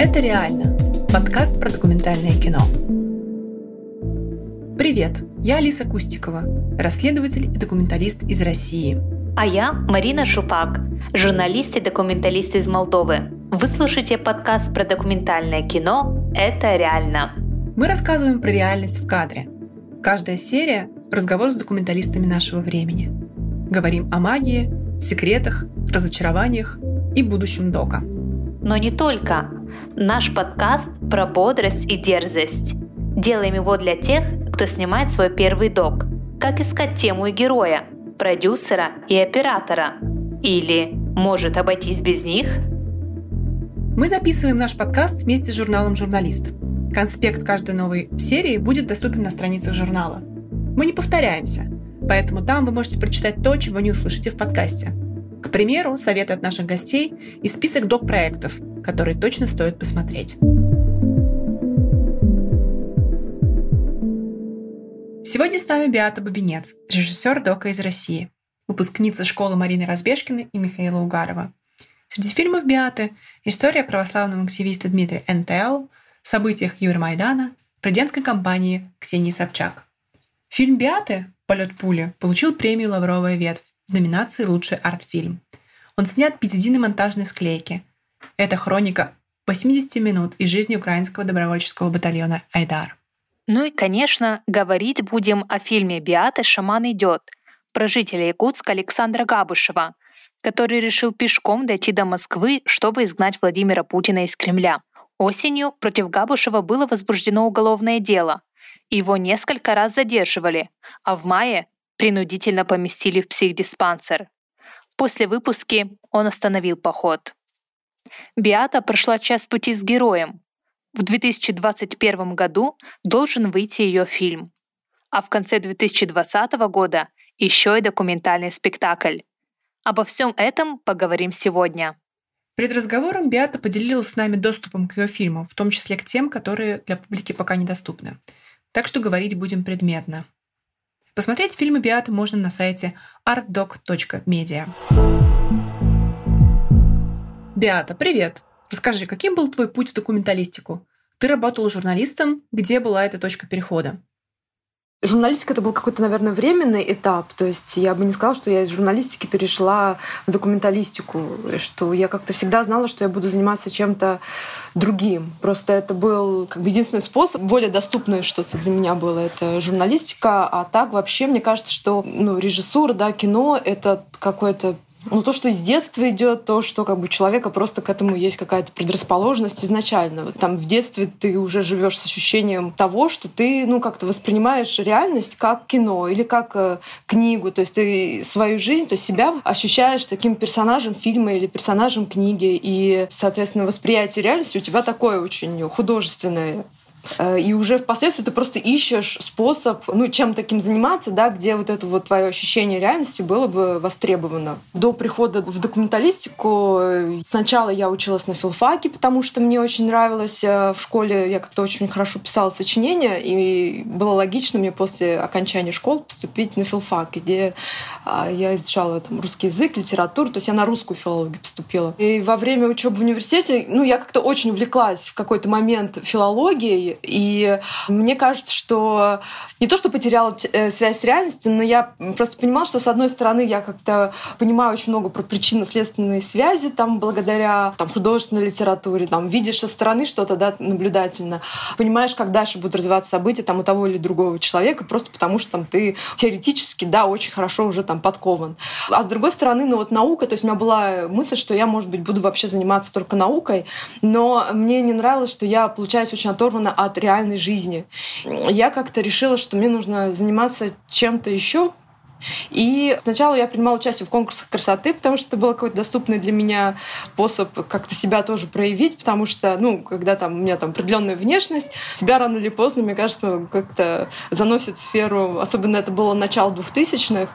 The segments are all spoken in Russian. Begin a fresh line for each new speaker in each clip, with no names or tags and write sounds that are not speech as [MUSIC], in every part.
Это реально. Подкаст про документальное кино. Привет, я Алиса Кустикова, расследователь и документалист из России.
А я Марина Шупак, журналист и документалист из Молдовы. Вы слушаете подкаст про документальное кино «Это реально».
Мы рассказываем про реальность в кадре. Каждая серия – разговор с документалистами нашего времени. Говорим о магии, секретах, разочарованиях и будущем дока.
Но не только. Наш подкаст про бодрость и дерзость. Делаем его для тех, кто снимает свой первый док. Как искать тему и героя, продюсера и оператора. Или может обойтись без них?
Мы записываем наш подкаст вместе с журналом «Журналист». Конспект каждой новой серии будет доступен на страницах журнала. Мы не повторяемся, поэтому там вы можете прочитать то, чего не услышите в подкасте. К примеру, советы от наших гостей и список док-проектов, которые точно стоит посмотреть. Сегодня с нами Биата Бабинец, режиссер дока из России, выпускница школы Марины Разбежкиной и Михаила Угарова. Среди фильмов Биаты история православного активиста Дмитрия НТЛ, событиях Евромайдана, президентской кампании Ксении Собчак. Фильм Биаты «Полет пули» получил премию «Лавровая ветвь» в номинации «Лучший арт-фильм». Он снят без единой монтажной склейки. Это хроника 80 минут из жизни украинского добровольческого батальона «Айдар».
Ну и, конечно, говорить будем о фильме «Биаты. Шаман идет» про жителя Якутска Александра Габышева, который решил пешком дойти до Москвы, чтобы изгнать Владимира Путина из Кремля. Осенью против Габушева было возбуждено уголовное дело. Его несколько раз задерживали, а в мае принудительно поместили в психдиспансер. После выпуски он остановил поход. Биата прошла час пути с героем, в 2021 году должен выйти ее фильм. А в конце 2020 года еще и документальный спектакль. Обо всем этом поговорим сегодня.
Перед разговором Биата поделилась с нами доступом к ее фильмам, в том числе к тем, которые для публики пока недоступны. Так что говорить будем предметно. Посмотреть фильмы Биаты можно на сайте artdoc.media. Биата, привет! Расскажи, каким был твой путь в документалистику? Ты работала журналистом. Где была эта точка перехода?
Журналистика это был какой-то, наверное, временный этап. То есть я бы не сказала, что я из журналистики перешла в документалистику, что я как-то всегда знала, что я буду заниматься чем-то другим. Просто это был как бы единственный способ, более доступное что-то для меня было, это журналистика. А так вообще мне кажется, что ну, режиссура, да, кино — это какое-то ну, то, что из детства идет, то, что как бы у человека просто к этому есть какая-то предрасположенность изначально. Там в детстве ты уже живешь с ощущением того, что ты, ну, как-то воспринимаешь реальность как кино или как э, книгу. То есть ты свою жизнь, то есть себя ощущаешь таким персонажем фильма или персонажем книги. И, соответственно, восприятие реальности у тебя такое очень художественное. Э, и уже впоследствии ты просто ищешь способ, ну, чем таким заниматься, да, где вот это вот твое ощущение реальности было бы востребовано. До прихода в документалистику э, сначала я училась на филфаке, потому что мне очень нравилось э, в школе, я как-то очень хорошо писала сочинения, и было логично мне после окончания школы поступить на филфак, где а, я изучала там русский язык, литературу, то есть я на русскую филологию поступила. И во время учебы в университете, ну, я как-то очень увлеклась в какой-то момент филологией, и мне кажется, что не то, что потеряла э, связь с реальностью, но я просто понимала, что, с одной стороны, я как-то понимаю очень много про причинно-следственные связи, там, благодаря там, художественной литературе, там, видишь со стороны что-то, да, наблюдательно, понимаешь, как дальше будут развиваться события там, у того или другого человека, просто потому что там, ты теоретически, да, очень хорошо уже там подкован. А с другой стороны, ну вот наука, то есть у меня была мысль, что я, может быть, буду вообще заниматься только наукой, но мне не нравилось, что я получаюсь очень оторвана от реальной жизни. Я как-то решила, что мне нужно заниматься чем-то еще, и сначала я принимала участие в конкурсах красоты, потому что это был какой-то доступный для меня способ как-то себя тоже проявить, потому что, ну, когда там у меня там определенная внешность, тебя рано или поздно, мне кажется, как-то заносит в сферу, особенно это было начало двухтысячных,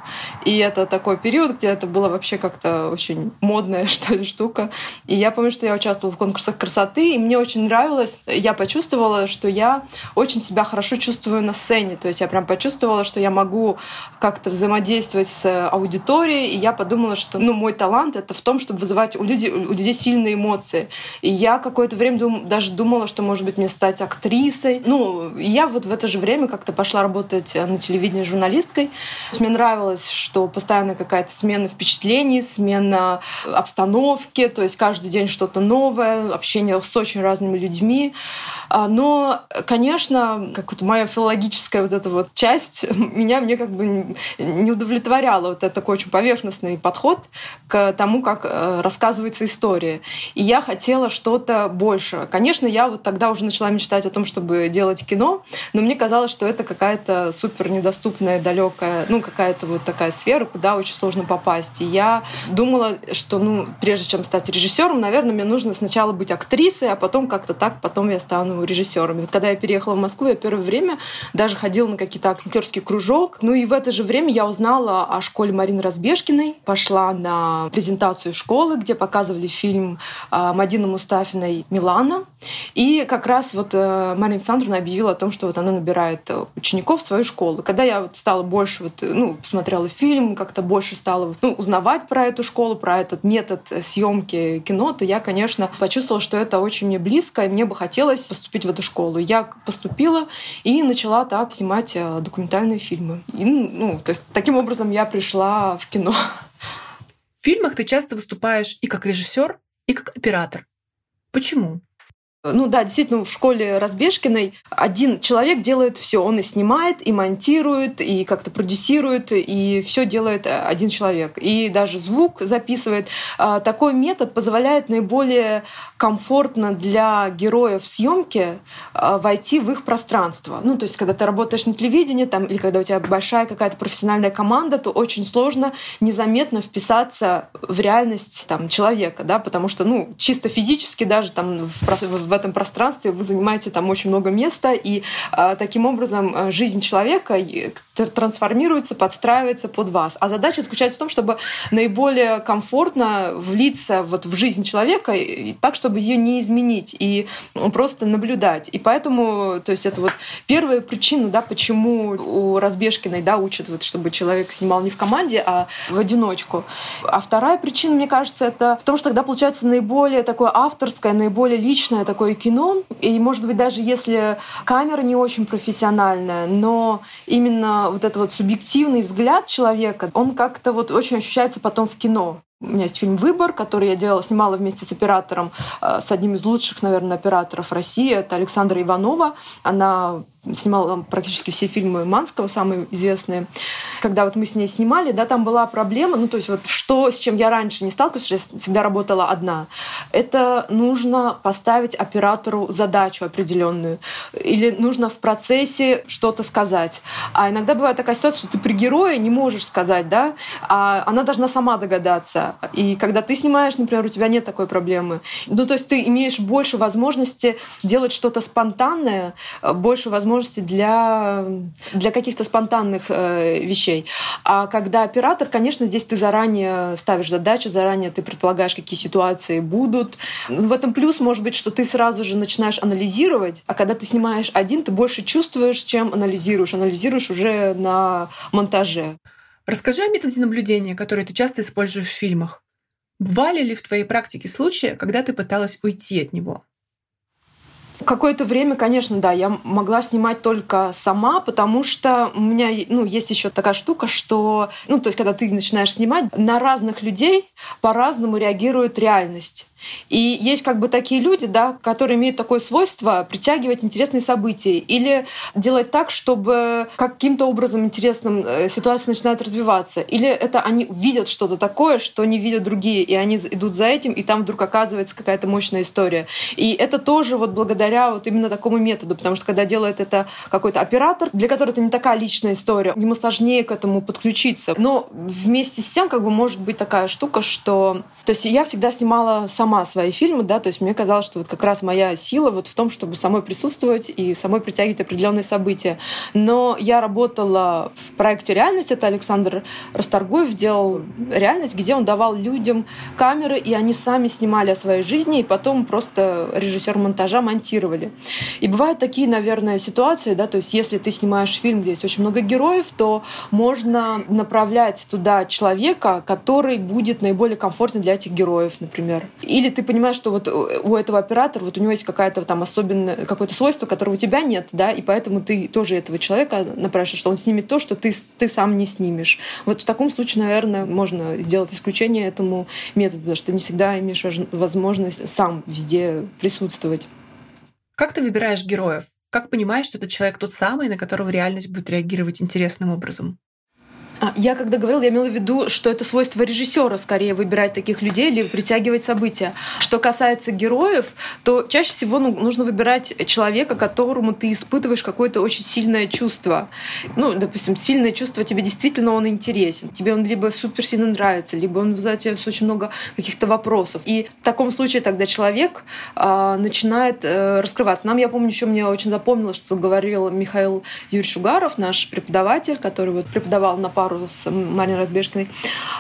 и это такой период, где это было вообще как-то очень модная, [LAUGHS] что ли, штука. И я помню, что я участвовала в конкурсах красоты, и мне очень нравилось, я почувствовала, что я очень себя хорошо чувствую на сцене, то есть я прям почувствовала, что я могу как-то взаимодействовать взаимодействовать с аудиторией, и я подумала, что ну, мой талант — это в том, чтобы вызывать у людей, у людей сильные эмоции. И я какое-то время дум, даже думала, что, может быть, мне стать актрисой. Ну, я вот в это же время как-то пошла работать на телевидении журналисткой. Мне нравилось, что постоянно какая-то смена впечатлений, смена обстановки, то есть каждый день что-то новое, общение с очень разными людьми. А, но, конечно, как-то моя филологическая вот эта вот часть [LAUGHS] меня мне как бы не удовлетворяла. Вот это такой очень поверхностный подход к тому, как э, рассказывается история. И я хотела что-то больше. Конечно, я вот тогда уже начала мечтать о том, чтобы делать кино, но мне казалось, что это какая-то супер недоступная, далекая, ну, какая-то вот такая сфера, куда очень сложно попасть. И я думала, что, ну, прежде чем стать режиссером, наверное, мне нужно сначала быть актрисой, а потом как-то так, потом я стану режиссером. Вот когда я переехала в Москву, я первое время даже ходила на какие-то актерский кружок. Ну и в это же время я узнала о школе Марины Разбежкиной, пошла на презентацию школы, где показывали фильм а, Мадины Мустафиной «Милана». И как раз вот э, Марина Александровна объявила о том, что вот она набирает учеников в свою школу. Когда я вот стала больше, вот, ну, посмотрела фильм, как-то больше стала ну, узнавать про эту школу, про этот метод съемки кино, то я, конечно, почувствовала, что это очень мне близко, и мне бы хотелось поступить в эту школу. Я поступила и начала так снимать э, документальные фильмы. И, ну, то есть таким образом я пришла в кино.
В фильмах ты часто выступаешь и как режиссер, и как оператор. Почему?
Ну да, действительно, в школе Разбежкиной один человек делает все. Он и снимает, и монтирует, и как-то продюсирует, и все делает один человек. И даже звук записывает. А, такой метод позволяет наиболее комфортно для героев съемки а, войти в их пространство. Ну, то есть, когда ты работаешь на телевидении, там, или когда у тебя большая какая-то профессиональная команда, то очень сложно незаметно вписаться в реальность там, человека, да, потому что, ну, чисто физически даже там в в этом пространстве вы занимаете там очень много места, и э, таким образом э, жизнь человека трансформируется, подстраивается под вас. А задача заключается в том, чтобы наиболее комфортно влиться вот в жизнь человека и так, чтобы ее не изменить и просто наблюдать. И поэтому, то есть это вот первая причина, да, почему у Разбежкиной, да, учат вот, чтобы человек снимал не в команде, а в одиночку. А вторая причина, мне кажется, это в том, что тогда получается наиболее такое авторское, наиболее личное такое такое кино, и, может быть, даже если камера не очень профессиональная, но именно вот этот вот субъективный взгляд человека, он как-то вот очень ощущается потом в кино. У меня есть фильм «Выбор», который я делала, снимала вместе с оператором, э, с одним из лучших, наверное, операторов России. Это Александра Иванова. Она снимала практически все фильмы Манского, самые известные. Когда вот мы с ней снимали, да, там была проблема, ну, то есть вот что, с чем я раньше не сталкивалась, я всегда работала одна, это нужно поставить оператору задачу определенную. Или нужно в процессе что-то сказать. А иногда бывает такая ситуация, что ты при герое не можешь сказать, да, а она должна сама догадаться. И когда ты снимаешь, например, у тебя нет такой проблемы. Ну, то есть ты имеешь больше возможности делать что-то спонтанное, больше возможности возможности для, для каких-то спонтанных э, вещей. А когда оператор, конечно, здесь ты заранее ставишь задачу, заранее ты предполагаешь, какие ситуации будут. В этом плюс может быть, что ты сразу же начинаешь анализировать, а когда ты снимаешь один, ты больше чувствуешь, чем анализируешь. Анализируешь уже на монтаже.
Расскажи о методе наблюдения, который ты часто используешь в фильмах. Бывали ли в твоей практике случаи, когда ты пыталась уйти от него?
Какое-то время, конечно, да, я могла снимать только сама, потому что у меня ну, есть еще такая штука, что, ну, то есть, когда ты начинаешь снимать, на разных людей по-разному реагирует реальность. И есть как бы такие люди, да, которые имеют такое свойство притягивать интересные события или делать так, чтобы каким-то образом интересным э, ситуация начинает развиваться. Или это они видят что-то такое, что не видят другие, и они идут за этим, и там вдруг оказывается какая-то мощная история. И это тоже вот благодаря вот именно такому методу, потому что когда делает это какой-то оператор, для которого это не такая личная история, ему сложнее к этому подключиться. Но вместе с тем как бы может быть такая штука, что... То есть я всегда снимала сама сама свои фильмы, да, то есть мне казалось, что вот как раз моя сила вот в том, чтобы самой присутствовать и самой притягивать определенные события. Но я работала в проекте «Реальность», это Александр Расторгуев делал «Реальность», где он давал людям камеры, и они сами снимали о своей жизни, и потом просто режиссер монтажа монтировали. И бывают такие, наверное, ситуации, да, то есть если ты снимаешь фильм, где есть очень много героев, то можно направлять туда человека, который будет наиболее комфортен для этих героев, например. Или ты понимаешь, что вот у этого оператора вот у него есть какая-то там особенное какое-то свойство, которого у тебя нет, да, и поэтому ты тоже этого человека направишь, что он снимет то, что ты, ты сам не снимешь. Вот в таком случае, наверное, можно сделать исключение этому методу, потому что не всегда имеешь возможность сам везде присутствовать.
Как ты выбираешь героев? Как понимаешь, что этот человек тот самый, на которого реальность будет реагировать интересным образом?
А, я когда говорила, я имела в виду, что это свойство режиссера скорее выбирать таких людей или притягивать события. Что касается героев, то чаще всего ну, нужно выбирать человека, которому ты испытываешь какое-то очень сильное чувство. Ну, допустим, сильное чувство тебе действительно он интересен. Тебе он либо супер сильно нравится, либо он вызывает тебе очень много каких-то вопросов. И в таком случае тогда человек а, начинает а, раскрываться. Нам, я помню, еще мне очень запомнилось, что говорил Михаил Юрьевич Шугаров, наш преподаватель, который вот преподавал на пару пару с Мариной Разбежкиной,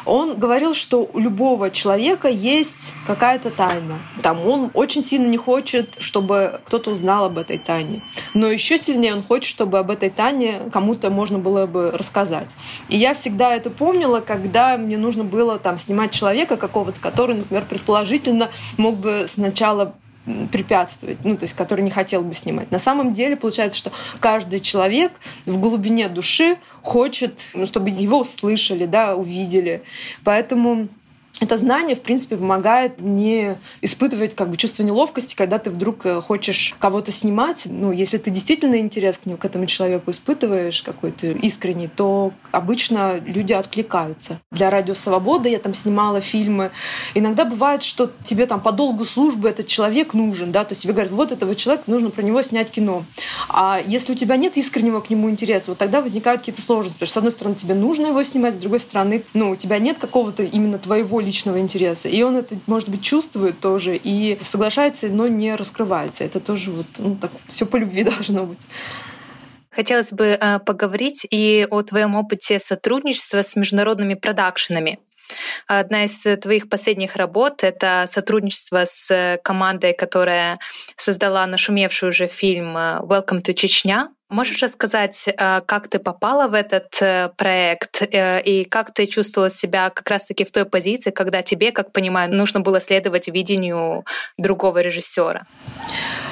он говорил, что у любого человека есть какая-то тайна. Там он очень сильно не хочет, чтобы кто-то узнал об этой тайне. Но еще сильнее он хочет, чтобы об этой тайне кому-то можно было бы рассказать. И я всегда это помнила, когда мне нужно было там снимать человека какого-то, который, например, предположительно мог бы сначала препятствовать, ну, то есть который не хотел бы снимать. На самом деле получается, что каждый человек в глубине души хочет, ну, чтобы его услышали, да, увидели. Поэтому это знание, в принципе, помогает не испытывать как бы чувство неловкости, когда ты вдруг э, хочешь кого-то снимать. Ну, если ты действительно интерес к нему, к этому человеку испытываешь какой-то искренний, то обычно люди откликаются. Для «Радио Свобода» я там снимала фильмы. Иногда бывает, что тебе там по долгу службы этот человек нужен, да, то есть тебе говорят, вот этого человека нужно про него снять кино. А если у тебя нет искреннего к нему интереса, вот тогда возникают какие-то сложности. Потому что, с одной стороны, тебе нужно его снимать, с другой стороны, ну, у тебя нет какого-то именно твоего личного интереса. И он это, может быть, чувствует тоже и соглашается, но не раскрывается. Это тоже вот ну, так все по любви [LAUGHS] должно быть.
Хотелось бы э, поговорить и о твоем опыте сотрудничества с международными продакшенами. Одна из твоих последних работ — это сотрудничество с командой, которая создала нашумевший уже фильм э, «Welcome to Чечня», Можешь рассказать, э, как ты попала в этот э, проект э, и как ты чувствовала себя как раз-таки в той позиции, когда тебе, как понимаю, нужно было следовать видению другого режиссера?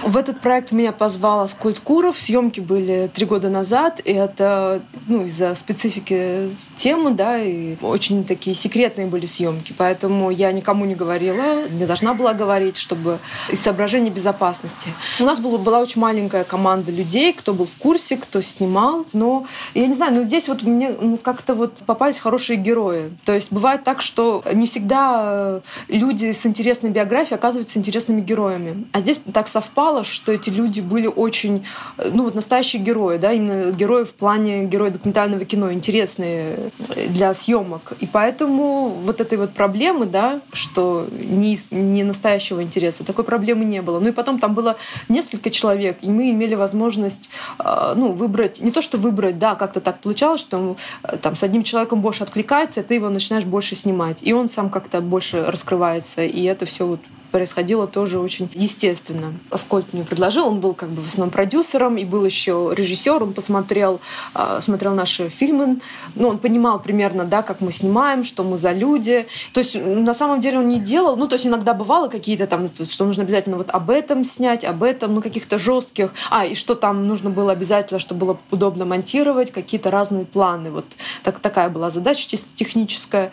В этот проект меня позвал Аскольд Куров. Съемки были три года назад, и это ну, из-за специфики темы, да, и очень такие секретные были съемки, поэтому я никому не говорила, не должна была говорить, чтобы из соображений безопасности. У нас была, была очень маленькая команда людей, кто был в курсе курсе, кто снимал. Но я не знаю, но здесь вот мне ну, как-то вот попались хорошие герои. То есть бывает так, что не всегда э, люди с интересной биографией оказываются интересными героями. А здесь так совпало, что эти люди были очень, э, ну вот настоящие герои, да, именно герои в плане герои документального кино, интересные для съемок. И поэтому вот этой вот проблемы, да, что не, не настоящего интереса, такой проблемы не было. Ну и потом там было несколько человек, и мы имели возможность э, Э, ну, выбрать, не то что выбрать, да, как-то так получалось, что э, там с одним человеком больше откликается, ты его начинаешь больше снимать, и он сам как-то больше раскрывается, и это все вот происходило тоже очень естественно. Аскольд мне предложил, он был как бы в основном продюсером и был еще режиссер, он посмотрел, а, смотрел наши фильмы, ну, он понимал примерно, да, как мы снимаем, что мы за люди. То есть на самом деле он не делал, ну, то есть иногда бывало какие-то там, что нужно обязательно вот об этом снять, об этом, ну, каких-то жестких, а, и что там нужно было обязательно, чтобы было удобно монтировать, какие-то разные планы. Вот так, такая была задача чисто техническая.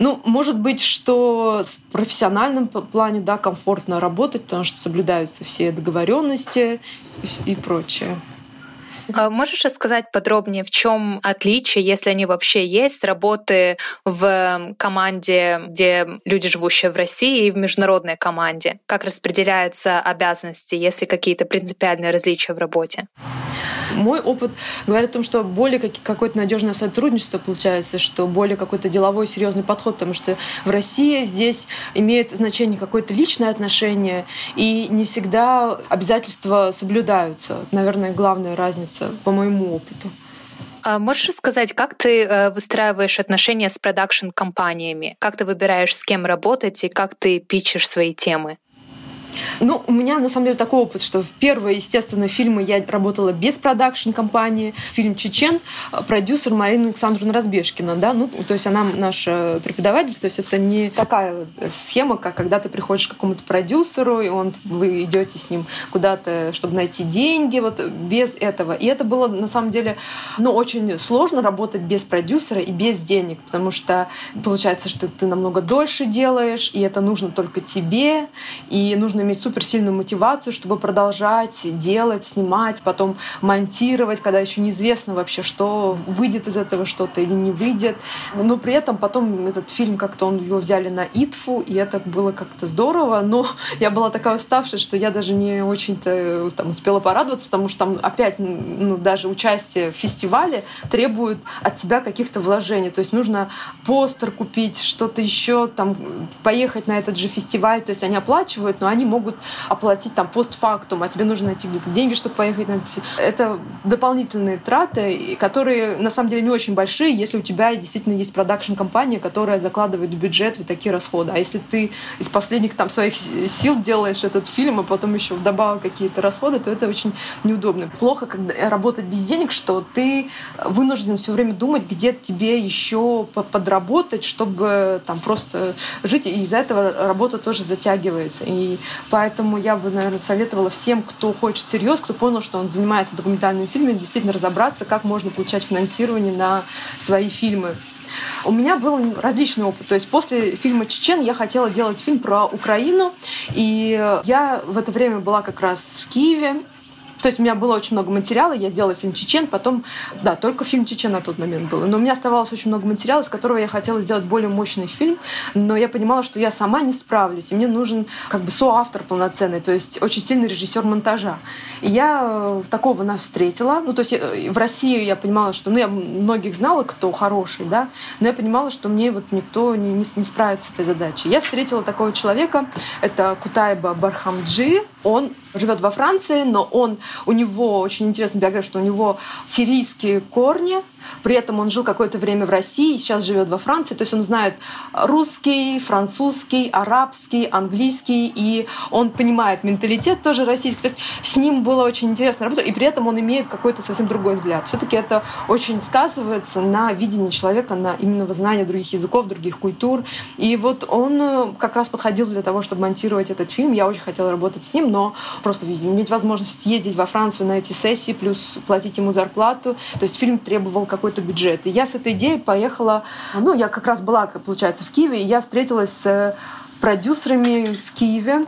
Ну, может быть, что в профессиональном плане, да, комфортно работать, потому что соблюдаются все договоренности и, и прочее.
А можешь рассказать подробнее, в чем отличие, если они вообще есть, работы в команде, где люди, живущие в России, и в международной команде? Как распределяются обязанности, если какие-то принципиальные различия в работе?
Мой опыт говорит о том, что более какое-то надежное сотрудничество получается, что более какой-то деловой серьезный подход, потому что в России здесь имеет значение какое-то личное отношение, и не всегда обязательства соблюдаются. Наверное, главная разница по моему опыту.
А можешь рассказать, как ты э, выстраиваешь отношения с продакшн-компаниями? Как ты выбираешь, с кем работать и как ты пичешь свои темы?
Ну, у меня на самом деле такой опыт, что в первые, естественно, фильмы я работала без продакшн-компании. Фильм «Чечен» продюсер Марина Александровна Разбежкина, да, ну, то есть она наша преподаватель, то есть это не такая схема, как когда ты приходишь к какому-то продюсеру, и он, вы идете с ним куда-то, чтобы найти деньги, вот без этого. И это было, на самом деле, ну, очень сложно работать без продюсера и без денег, потому что получается, что ты намного дольше делаешь, и это нужно только тебе, и нужно иметь суперсильную мотивацию, чтобы продолжать делать, снимать, потом монтировать, когда еще неизвестно вообще, что выйдет из этого что-то или не выйдет. Но при этом потом этот фильм как-то он его взяли на ИТФУ, и это было как-то здорово. Но я была такая уставшая, что я даже не очень-то там успела порадоваться, потому что там опять ну, даже участие в фестивале требует от тебя каких-то вложений. То есть нужно постер купить, что-то еще, там, поехать на этот же фестиваль. То есть они оплачивают, но они могут оплатить там постфактум, а тебе нужно найти где-то деньги, чтобы поехать на это. Дополнительные траты, которые на самом деле не очень большие, если у тебя действительно есть продакшн-компания, которая закладывает в бюджет вот такие расходы. А если ты из последних там своих сил делаешь этот фильм, а потом еще вдобавок какие-то расходы, то это очень неудобно. Плохо, когда работать без денег, что ты вынужден все время думать, где тебе еще подработать, чтобы там просто жить, и из-за этого работа тоже затягивается. И Поэтому я бы, наверное, советовала всем, кто хочет серьезно, кто понял, что он занимается документальными фильмами, действительно разобраться, как можно получать финансирование на свои фильмы. У меня был различный опыт. То есть после фильма «Чечен» я хотела делать фильм про Украину. И я в это время была как раз в Киеве. То есть у меня было очень много материала, я сделала фильм «Чечен», потом, да, только фильм «Чечен» на тот момент был. Но у меня оставалось очень много материала, из которого я хотела сделать более мощный фильм, но я понимала, что я сама не справлюсь, и мне нужен как бы соавтор полноценный, то есть очень сильный режиссер монтажа. И я э, такого нас встретила. Ну, то есть э, в России я понимала, что, ну, я многих знала, кто хороший, да, но я понимала, что мне вот никто не, не, не справится с этой задачей. Я встретила такого человека, это Кутайба Бархамджи, он живет во Франции, но он, у него очень интересная биография, что у него сирийские корни, при этом он жил какое-то время в России, сейчас живет во Франции, то есть он знает русский, французский, арабский, английский, и он понимает менталитет тоже российский. То есть с ним было очень интересно работать, и при этом он имеет какой-то совсем другой взгляд. Все-таки это очень сказывается на видении человека, на именно знании других языков, других культур. И вот он э, как раз подходил для того, чтобы монтировать этот фильм. Я очень хотела работать с ним, но просто иметь возможность ездить во Францию на эти сессии, плюс платить ему зарплату. То есть фильм требовал какой-то бюджет. И я с этой идеей поехала, ну, я как раз была, получается, в Киеве, и я встретилась с продюсерами в Киеве,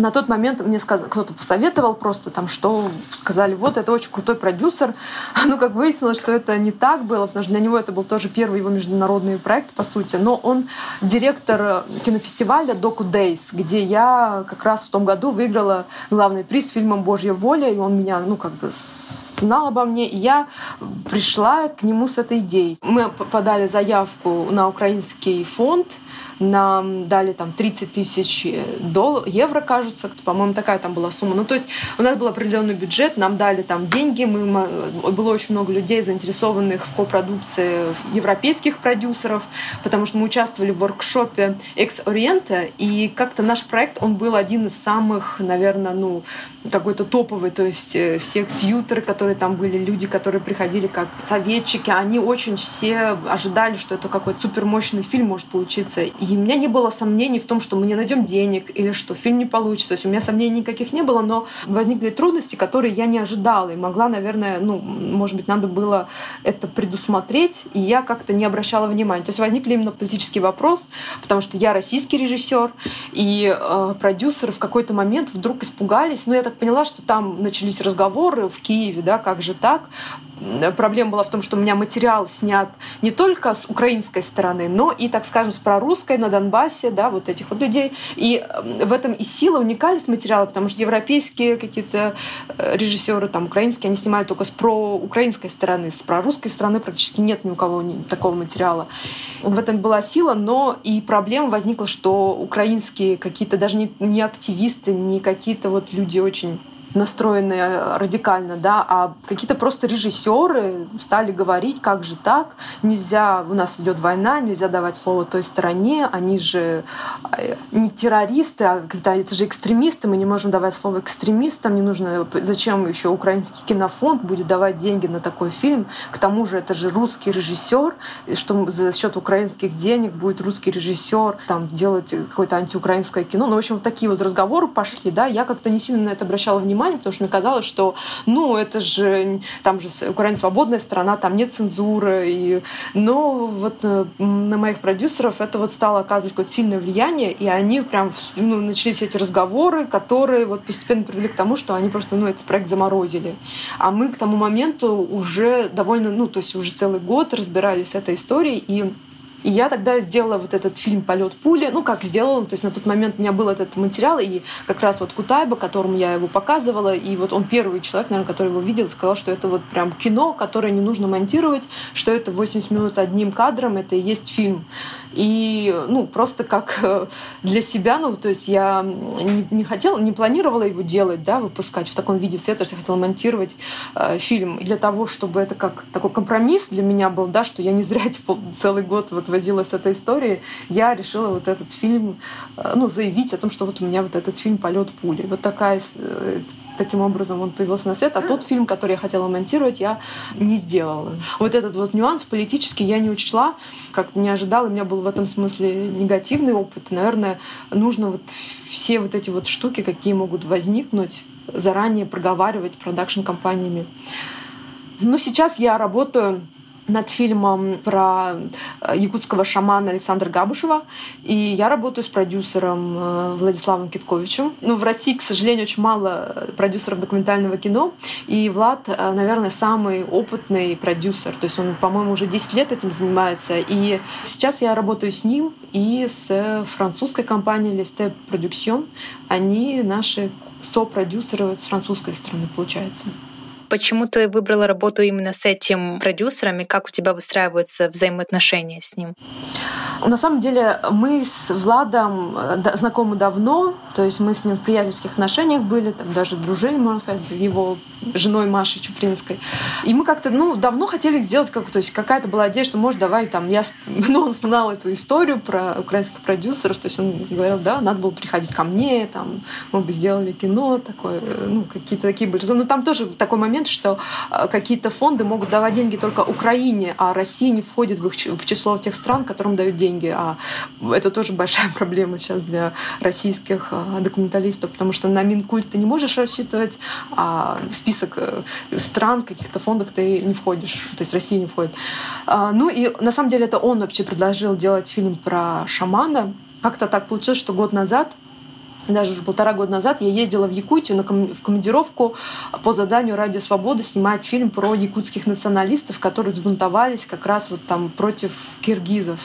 на тот момент мне кто-то посоветовал просто там, что сказали, вот это очень крутой продюсер. [LAUGHS] Ну, как выяснилось, что это не так было, потому что для него это был тоже первый его международный проект, по сути. Но он директор кинофестиваля Doku Days, где я как раз в том году выиграла главный приз фильмом «Божья воля», и он меня, ну, как бы знал обо мне, и я пришла к нему с этой идеей. Мы подали заявку на украинский фонд, нам дали там 30 тысяч дол- евро, кажется, по-моему, такая там была сумма. Ну, то есть у нас был определенный бюджет, нам дали там деньги, мы, было очень много людей, заинтересованных в копродукции европейских продюсеров, потому что мы участвовали в воркшопе Oriente, и как-то наш проект, он был один из самых, наверное, ну, какой-то топовый, то есть э, все тьютеры, которые там были, люди, которые приходили как советчики, они очень все ожидали, что это какой-то супермощный фильм может получиться. И у меня не было сомнений в том, что мы не найдем денег или что фильм не получится. То есть у меня сомнений никаких не было, но возникли трудности, которые я не ожидала. И могла, наверное, ну, может быть, надо было это предусмотреть, и я как-то не обращала внимания. То есть возникли именно политический вопрос, потому что я российский режиссер, и э, продюсеры в какой-то момент вдруг испугались. Ну, я так поняла, что там начались разговоры в Киеве, да, как же так? проблема была в том, что у меня материал снят не только с украинской стороны, но и, так скажем, с прорусской на Донбассе, да, вот этих вот людей. И в этом и сила, уникальность материала, потому что европейские какие-то э, режиссеры, там, украинские, они снимают только с проукраинской стороны, с прорусской стороны практически нет ни у кого такого материала. В этом была сила, но и проблема возникла, что украинские какие-то даже не, не активисты, не какие-то вот люди очень настроенные радикально, да, а какие-то просто режиссеры стали говорить, как же так, нельзя, у нас идет война, нельзя давать слово той стороне, они же э, не террористы, а какие-то, это же экстремисты, мы не можем давать слово экстремистам, не нужно, зачем еще украинский кинофонд будет давать деньги на такой фильм, к тому же это же русский режиссер, что за счет украинских денег будет русский режиссер там делать какое-то антиукраинское кино, ну, в общем, вот такие вот разговоры пошли, да, я как-то не сильно на это обращала внимание, внимание, потому что мне казалось, что, ну, это же, там же Украина свободная страна, там нет цензуры. И... Но вот э, на моих продюсеров это вот стало оказывать какое-то сильное влияние, и они прям ну, начали все эти разговоры, которые вот постепенно привели к тому, что они просто, ну, этот проект заморозили. А мы к тому моменту уже довольно, ну, то есть уже целый год разбирались с этой историей, и и я тогда сделала вот этот фильм «Полет пули». Ну, как сделала, то есть на тот момент у меня был этот материал, и как раз вот Кутайба, которому я его показывала, и вот он первый человек, наверное, который его видел, сказал, что это вот прям кино, которое не нужно монтировать, что это 80 минут одним кадром, это и есть фильм. И, ну, просто как э, для себя, ну, то есть я не, не хотела, не планировала его делать, да, выпускать в таком виде света, что я хотела монтировать э, фильм. для того, чтобы это как такой компромисс для меня был, да, что я не зря [LAUGHS] типа, целый год вот возилась с этой историей, я решила вот этот фильм, э, ну, заявить о том, что вот у меня вот этот фильм «Полет пули». Вот такая э, таким образом он появился на свет, а тот фильм, который я хотела монтировать, я не сделала. Вот этот вот нюанс политический я не учла, как не ожидала, у меня был в этом смысле негативный опыт. Наверное, нужно вот все вот эти вот штуки, какие могут возникнуть, заранее проговаривать продакшн-компаниями. Но сейчас я работаю над фильмом про э, якутского шамана Александра Габушева. И я работаю с продюсером э, Владиславом Китковичем. Ну, в России, к сожалению, очень мало продюсеров документального кино. И Влад, э, наверное, самый опытный продюсер. То есть он, по-моему, уже 10 лет этим занимается. И сейчас я работаю с ним и с французской компанией Leste Production. Они наши сопродюсеры с французской стороны, получается.
Почему ты выбрала работу именно с этим продюсером и как у тебя выстраиваются взаимоотношения с ним?
На самом деле мы с Владом э, знакомы давно, то есть мы с ним в приятельских отношениях были, там даже дружили, можно сказать, с его женой Машей Чупринской. И мы как-то, ну, давно хотели сделать, как, то есть какая-то была идея, что, может, давай там, я, [LAUGHS] ну, он знал эту историю про украинских продюсеров, то есть он говорил, да, надо было приходить ко мне, там, мы бы сделали кино такое, э, ну, какие-то такие были. Но там тоже такой момент, момент, что э, какие-то фонды могут давать деньги только Украине, а Россия не входит в, их, в число тех стран, которым дают деньги. А это тоже большая [LAUGHS] проблема сейчас для российских э, документалистов, потому что на Минкульт ты не можешь рассчитывать, а в список э, стран, каких-то фондов ты не входишь, то есть Россия не входит. А, ну и на самом деле это он вообще предложил делать фильм про шамана. Как-то так получилось, что год назад даже уже полтора года назад я ездила в Якутию на ком- в командировку по заданию «Радио Свобода» снимать фильм про якутских националистов, которые сбунтовались как раз вот там против киргизов.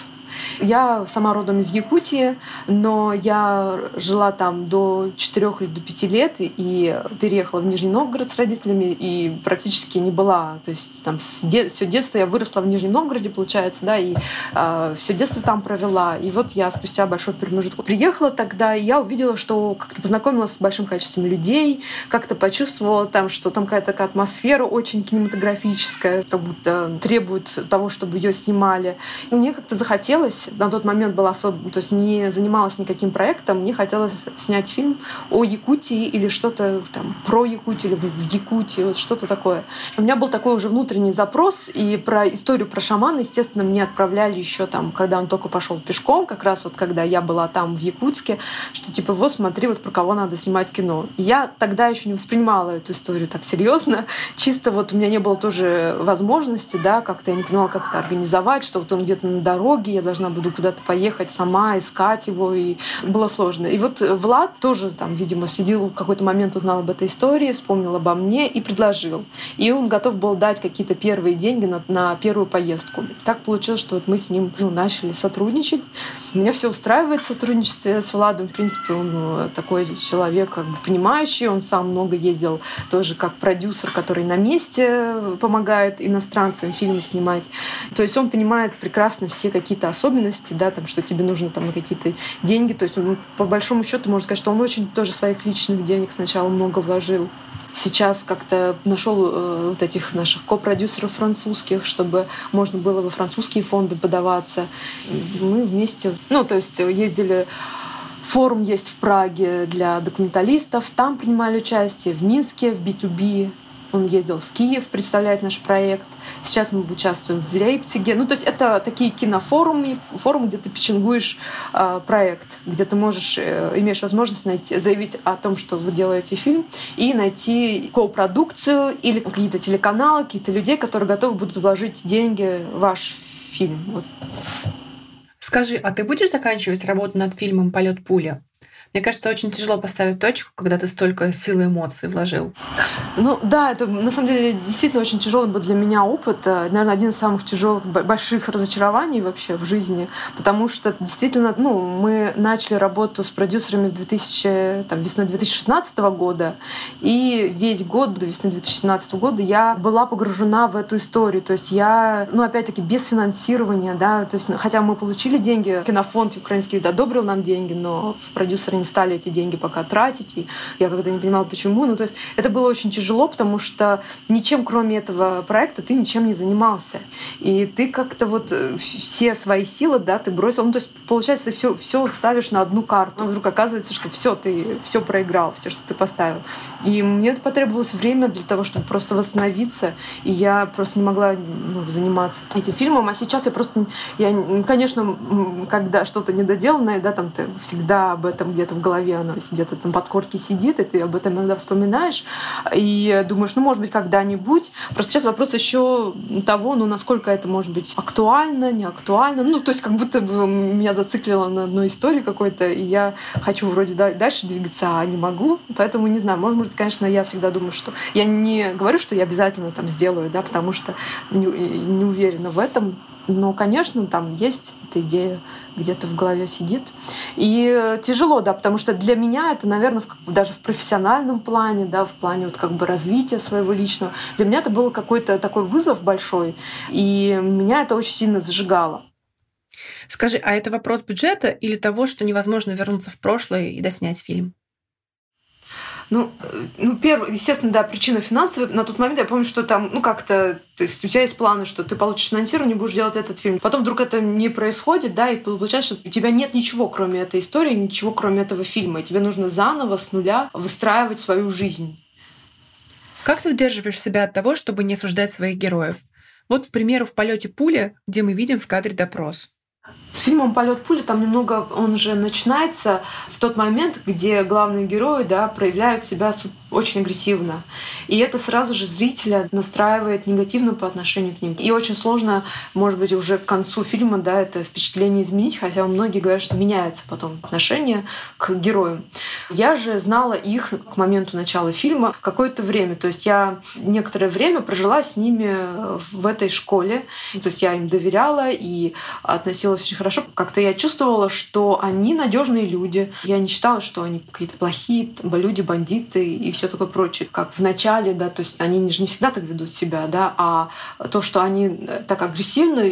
Я сама родом из Якутии, но я жила там до 4 или до 5 лет и переехала в Нижний Новгород с родителями и практически не была. То есть там все детство я выросла в Нижнем Новгороде, получается, да, и э, а, все детство там провела. И вот я спустя большой промежуток приехала тогда, и я увидела, что как-то познакомилась с большим количеством людей, как-то почувствовала там, что там какая-то такая атмосфера очень кинематографическая, как будто требует того, чтобы ее снимали. И мне как-то захотелось хотелось, на тот момент была особо, то есть не занималась никаким проектом, мне хотелось снять фильм о Якутии или что-то там про Якутию или в Якутии, вот что-то такое. У меня был такой уже внутренний запрос, и про историю про шамана, естественно, мне отправляли еще там, когда он только пошел пешком, как раз вот когда я была там в Якутске, что типа вот смотри, вот про кого надо снимать кино. И я тогда еще не воспринимала эту историю так серьезно, чисто вот у меня не было тоже возможности, да, как-то я не понимала, как это организовать, что вот он где-то на дороге, я должна буду куда-то поехать сама, искать его, и было сложно. И вот Влад тоже там, видимо, следил, в какой-то момент узнал об этой истории, вспомнил обо мне и предложил. И он готов был дать какие-то первые деньги на, на первую поездку. Так получилось, что вот мы с ним ну, начали сотрудничать. Меня все устраивает в сотрудничестве с Владом. В принципе, он ну, такой человек как бы понимающий, он сам много ездил тоже как продюсер, который на месте помогает иностранцам фильмы снимать. То есть он понимает прекрасно все какие-то особенности, да, там, что тебе нужно там какие-то деньги. То есть он, по большому счету можно сказать, что он очень тоже своих личных денег сначала много вложил сейчас как-то нашел э, вот этих наших копродюсеров французских, чтобы можно было во французские фонды подаваться. И мы вместе, ну, то есть ездили Форум есть в Праге для документалистов. Там принимали участие в Минске, в B2B. Он ездил в Киев представлять наш проект. Сейчас мы участвуем в Лейпциге. Ну, то есть это такие кинофорумы, форум, где ты печенгуешь э, проект, где ты можешь, э, имеешь возможность найти, заявить о том, что вы делаете фильм, и найти копродукцию или какие-то телеканалы, какие-то людей, которые готовы будут вложить деньги в ваш фильм. Вот.
Скажи, а ты будешь заканчивать работу над фильмом «Полет пули»? Мне кажется, очень тяжело поставить точку, когда ты столько сил и эмоций вложил.
Ну да, это на самом деле действительно очень тяжелый был для меня опыт. Э, наверное, один из самых тяжелых, больших разочарований вообще в жизни. Потому что действительно, ну, мы начали работу с продюсерами в 2000, там, весной 2016 года. И весь год, до весны 2017 года, я была погружена в эту историю. То есть я, ну, опять-таки, без финансирования, да, то есть, хотя мы получили деньги, кинофонд украинский одобрил нам деньги, но в продюсеры не стали эти деньги пока тратить, и я когда не понимала, почему. Ну, то есть это было очень тяжело, потому что ничем, кроме этого проекта, ты ничем не занимался. И ты как-то вот э, все свои силы, да, ты бросил. Ну, то есть, получается, все, все ставишь на одну карту. Но вдруг оказывается, что все, ты все проиграл, все, что ты поставил. И мне это потребовалось время для того, чтобы просто восстановиться. И я просто не могла ну, заниматься этим фильмом. А сейчас я просто, я, конечно, когда что-то недоделанное, да, там ты всегда об этом где-то в голове оно где-то там под корки сидит, и ты об этом иногда вспоминаешь, и думаешь, ну, может быть, когда-нибудь. Просто сейчас вопрос еще того, ну, насколько это может быть актуально, не актуально. Ну, то есть как будто бы меня зациклило на одной истории какой-то, и я хочу вроде дальше двигаться, а не могу. Поэтому не знаю, может быть, конечно, я всегда думаю, что я не говорю, что я обязательно там сделаю, да, потому что не, не уверена в этом. Но, конечно, там есть эта идея где-то в голове сидит. И тяжело, да, потому что для меня это, наверное, даже в профессиональном плане, да, в плане вот как бы развития своего личного, для меня это был какой-то такой вызов большой, и меня это очень сильно зажигало.
Скажи, а это вопрос бюджета или того, что невозможно вернуться в прошлое и доснять фильм?
Ну, э, ну, первое, естественно, да, причина финансовая. На тот момент я помню, что там, ну, как-то, то есть у тебя есть планы, что ты получишь финансирование, будешь делать этот фильм. Потом вдруг это не происходит, да, и получается, что у тебя нет ничего, кроме этой истории, ничего, кроме этого фильма. И тебе нужно заново, с нуля выстраивать свою жизнь.
Как ты удерживаешь себя от того, чтобы не осуждать своих героев? Вот, к примеру, в полете пули, где мы видим в кадре допрос.
С фильмом «Полет пули» там немного он же начинается в тот момент, где главные герои да, проявляют себя очень агрессивно. И это сразу же зрителя настраивает негативно по отношению к ним. И очень сложно, может быть, уже к концу фильма да, это впечатление изменить, хотя многие говорят, что меняется потом отношение к героям. Я же знала их к моменту начала фильма какое-то время. То есть я некоторое время прожила с ними в этой школе. То есть я им доверяла и относилась очень хорошо. Как-то я чувствовала, что они надежные люди. Я не считала, что они какие-то плохие люди, бандиты и все такое прочее, как в начале, да, то есть они же не всегда так ведут себя, да, а то, что они так агрессивно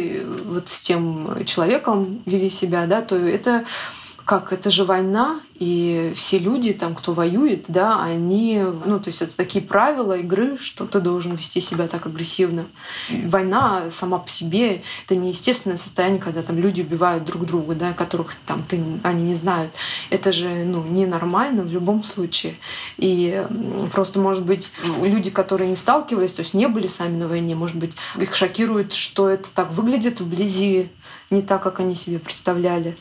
вот с тем человеком вели себя, да, то это как это же война, и все люди, там, кто воюет, да, они, ну, то есть это такие правила игры, что ты должен вести себя так агрессивно. Война сама по себе — это неестественное состояние, когда там люди убивают друг друга, да, которых там ты, они не знают. Это же, ну, ненормально в любом случае. И просто, может быть, люди, которые не сталкивались, то есть не были сами на войне, может быть, их шокирует, что это так выглядит вблизи, не так, как они себе представляли.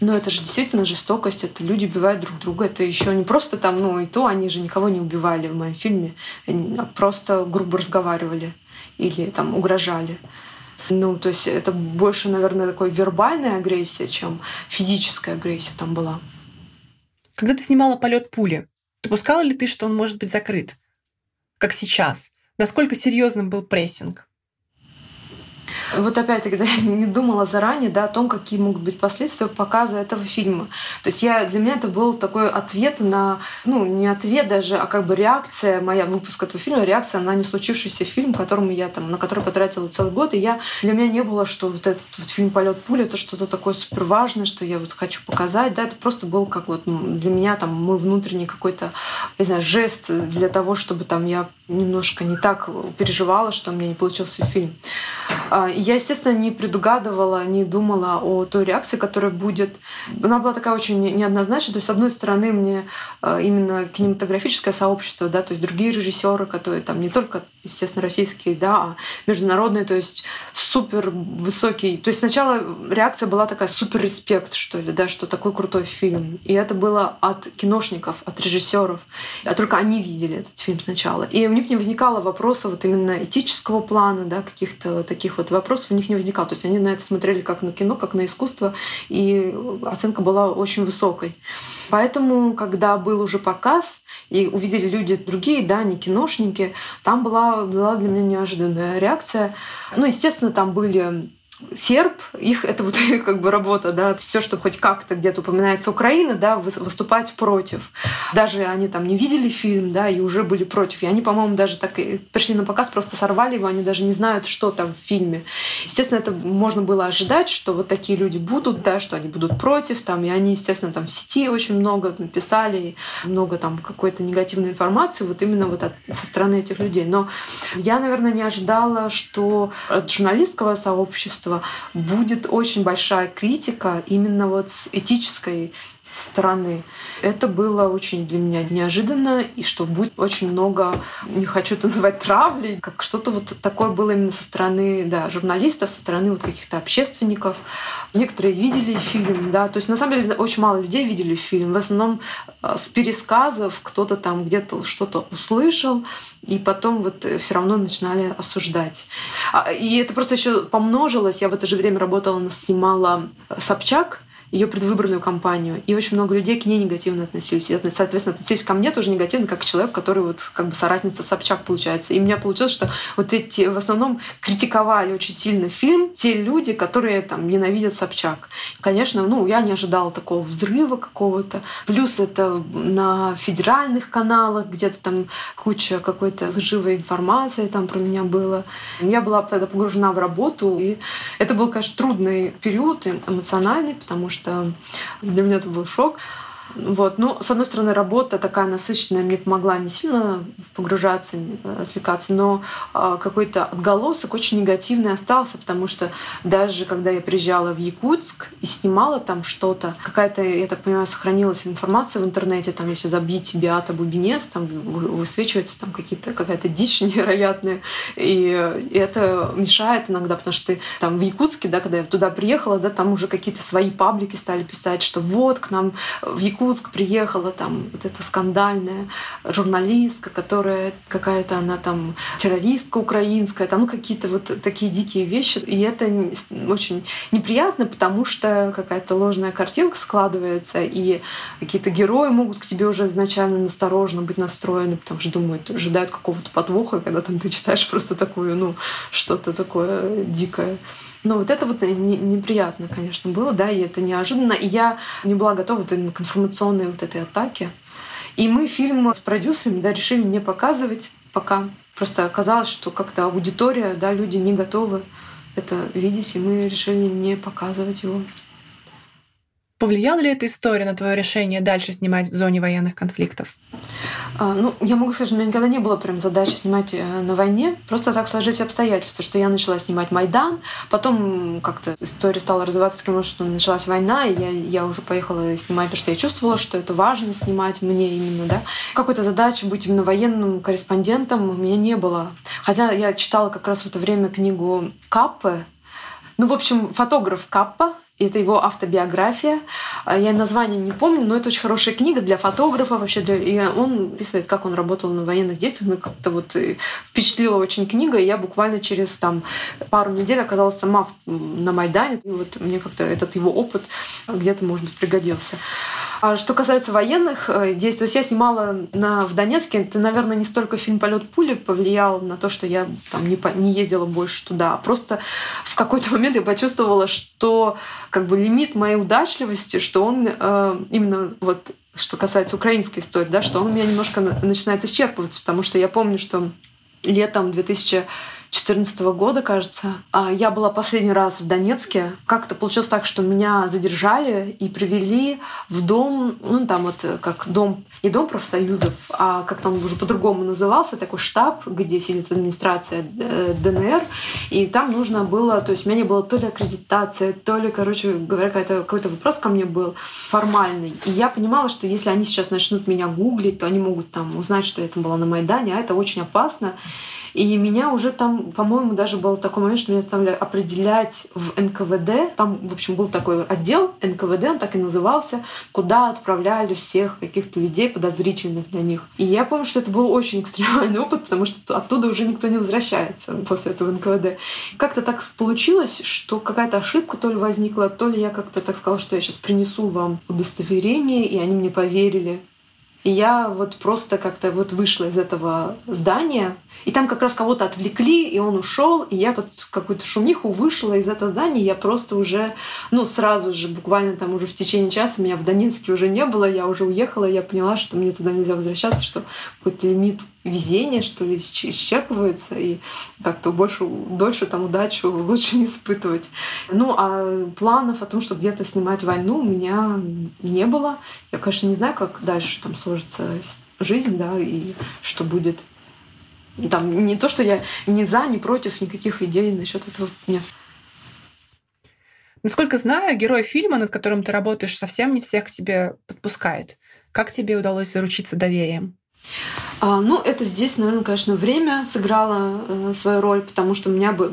Но это же действительно жестокость, это люди убивают друг друга. Это еще не просто там, ну и то, они же никого не убивали в моем фильме, они просто грубо разговаривали или там угрожали. Ну, то есть это больше, наверное, такой вербальная агрессия, чем физическая агрессия там была.
Когда ты снимала полет пули, допускала ли ты, что он может быть закрыт? Как сейчас? Насколько серьезным был прессинг?
Вот опять-таки, [LAUGHS] да, не думала заранее да, о том, какие могут быть последствия показа этого фильма. То есть я, для меня это был такой ответ на, ну, не ответ даже, а как бы реакция моя, выпуск этого фильма, реакция на не случившийся фильм, которому я там, на который потратила целый год. И я, для меня не было, что вот этот вот фильм «Полет пули» это что-то такое супер важное, что я вот хочу показать. Да, это просто был как вот для меня там мой внутренний какой-то, не знаю, жест для того, чтобы там я немножко не так переживала, что у меня не получился фильм. А, я, естественно, не предугадывала, не думала о той реакции, которая будет. Она была такая очень неоднозначная. То есть, с одной стороны, мне а, именно кинематографическое сообщество, да, то есть другие режиссеры, которые там не только, естественно, российские, да, а международные, то есть супер высокий. То есть сначала реакция была такая супер респект, что ли, да, что такой крутой фильм. И это было от киношников, от режиссеров. А только они видели этот фильм сначала. И у них не возникало вопроса вот именно этического плана, да, каких-то таких вот вопросов у них не возникало. То есть они на это смотрели как на кино, как на искусство, и оценка была очень высокой. Поэтому, когда был уже показ, и увидели люди другие, да, не киношники, там была, была для меня неожиданная реакция. Ну, естественно, там были серб, их это вот [LAUGHS] как бы работа, да, все, что хоть как-то где-то упоминается Украина, да, выступать против. Даже они там не видели фильм, да, и уже были против. И они, по-моему, даже так и пришли на показ, просто сорвали его, они даже не знают, что там в фильме. Естественно, это можно было ожидать, что вот такие люди будут, да, что они будут против, там, и они, естественно, там в сети очень много написали, много там какой-то негативной информации, вот именно вот от, со стороны этих людей. Но я, наверное, не ожидала, что от журналистского сообщества общества будет очень большая критика именно вот с этической стороны. Это было очень для меня неожиданно, и что будет очень много, не хочу это называть травлей, как что-то вот такое было именно со стороны да, журналистов, со стороны вот каких-то общественников. Некоторые видели фильм, да, то есть на самом деле очень мало людей видели фильм. В основном э, с пересказов кто-то там где-то что-то услышал, и потом вот все равно начинали осуждать. А, и это просто еще помножилось. Я в это же время работала, снимала Собчак, ее предвыборную кампанию, и очень много людей к ней негативно относились. И, соответственно, относились ко мне тоже негативно, как человек, который вот как бы соратница Собчак получается. И у меня получилось, что вот эти в основном критиковали очень сильно фильм те люди, которые там ненавидят Собчак. Конечно, ну, я не ожидала такого взрыва какого-то. Плюс это на федеральных каналах, где-то там куча какой-то лживой информации там про меня было. Я была тогда погружена в работу, и это был, конечно, трудный период эмоциональный, потому что что для меня это был шок. Вот. Ну, с одной стороны, работа такая насыщенная мне помогла не сильно погружаться, отвлекаться, но а, какой-то отголосок очень негативный остался, потому что даже когда я приезжала в Якутск и снимала там что-то, какая-то, я так понимаю, сохранилась информация в интернете, там, если забить Биата Бубенец, там высвечивается там какие-то, какая-то дичь [LAUGHS] невероятная, и это мешает иногда, потому что ты там в Якутске, да, когда я туда приехала, да, там уже какие-то свои паблики стали писать, что вот к нам в Якутск Якутск приехала там вот эта скандальная журналистка, которая какая-то она там террористка украинская, там ну, какие-то вот такие дикие вещи. И это очень неприятно, потому что какая-то ложная картинка складывается, и какие-то герои могут к тебе уже изначально настороженно быть настроены, потому что думают, ожидают какого-то подвоха, когда там ты читаешь просто такую, ну, что-то такое дикое. Но вот это вот неприятно, конечно, было, да, и это неожиданно. И я не была готова к информационной вот этой атаке. И мы фильм с продюсерами да, решили не показывать пока. Просто оказалось, что как-то аудитория, да, люди не готовы это видеть, и мы решили не показывать его.
Повлияла ли эта история на твое решение дальше снимать в зоне военных конфликтов?
А, ну, я могу сказать, что у меня никогда не было прям задачи снимать э, на войне. Просто так сложились обстоятельства, что я начала снимать Майдан, потом как-то история стала развиваться таким что началась война, и я, я уже поехала снимать, потому что я чувствовала, что это важно снимать мне именно, да. Какой-то задачи быть именно военным корреспондентом у меня не было. Хотя я читала как раз в это время книгу Каппы, ну, в общем, фотограф Каппа, Это его автобиография. А, я название не помню, но это очень хорошая книга для фотографа вообще. Для... И он описывает, как он работал на военных действиях. Мне как-то вот впечатлила очень книга. И я буквально через там, пару недель оказалась сама на Майдане. И вот мне как-то этот его опыт где-то, может быть, пригодился. А что касается военных э, действий, то я снимала на, в Донецке. Это, наверное, не столько фильм «Полет пули» повлиял на то, что я там не, не ездила больше туда. А просто в какой-то [LAUGHS] момент я почувствовала, что как бы лимит моей удачливости, что он э, именно вот что касается украинской истории, да, что он меня немножко начинает исчерпываться, потому что я помню, что летом 2000 2014 года, кажется. А я была последний раз в Донецке. Как-то получилось так, что меня задержали и привели в дом, ну там вот как дом, не дом профсоюзов, а как там уже по-другому назывался, такой штаб, где сидит администрация э, ДНР. И там нужно было, то есть у меня не было то ли аккредитация, то ли, короче говоря, какой-то вопрос ко мне был формальный. И я понимала, что если они сейчас начнут меня гуглить, то они могут там узнать, что я там была на Майдане, а это очень опасно. И меня уже там, по-моему, даже был такой момент, что меня стали определять в НКВД. Там, в общем, был такой отдел НКВД, он так и назывался, куда отправляли всех каких-то людей подозрительных для них. И я помню, что это был очень экстремальный опыт, потому что оттуда уже никто не возвращается после этого НКВД. Как-то так получилось, что какая-то ошибка то ли возникла, то ли я как-то так сказала, что я сейчас принесу вам удостоверение, и они мне поверили. И я вот просто как-то вот вышла из этого здания, и там как раз кого-то отвлекли, и он ушел, и я под какую-то шумиху вышла из этого здания, я просто уже, ну, сразу же, буквально там уже в течение часа меня в Донецке уже не было, я уже уехала, я поняла, что мне туда нельзя возвращаться, что какой-то лимит везения, что ли, исчерпывается, и как-то больше, дольше там удачу лучше не испытывать. Ну, а планов о том, что где-то снимать войну у меня не было. Я, конечно, не знаю, как дальше там сложится жизнь, да, и что будет. Там не то, что я ни за, ни против никаких идей насчет этого нет.
Насколько знаю, герой фильма, над которым ты работаешь, совсем не всех к себе подпускает. Как тебе удалось заручиться доверием?
А, ну, это здесь, наверное, конечно, время сыграло э, свою роль, потому что меня бы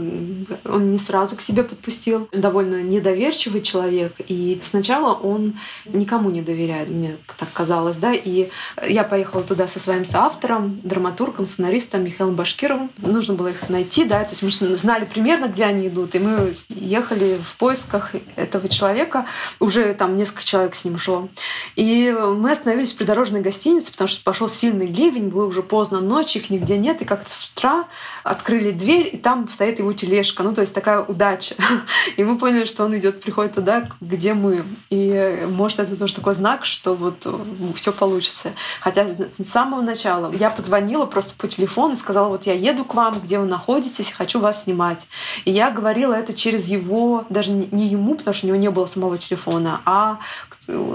он не сразу к себе подпустил. Довольно недоверчивый человек, и сначала он никому не доверяет, мне так казалось, да. И я поехала туда со своим соавтором, драматургом, сценаристом Михаилом Башкировым. Нужно было их найти, да, то есть мы знали примерно, где они идут, и мы ехали в поисках этого человека. Уже там несколько человек с ним шло. И мы остановились в придорожной гостинице, потому что пошел сильный ливень, было уже поздно ночью, их нигде нет, и как-то с утра открыли дверь, и там стоит его тележка. Ну, то есть такая удача. [LAUGHS] И мы поняли, что он идет, приходит туда, где мы. И может это тоже такой знак, что вот ну, все получится. Хотя с самого начала я позвонила просто по телефону и сказала, вот я еду к вам, где вы находитесь, хочу вас снимать. И я говорила это через его, даже не ему, потому что у него не было самого телефона, а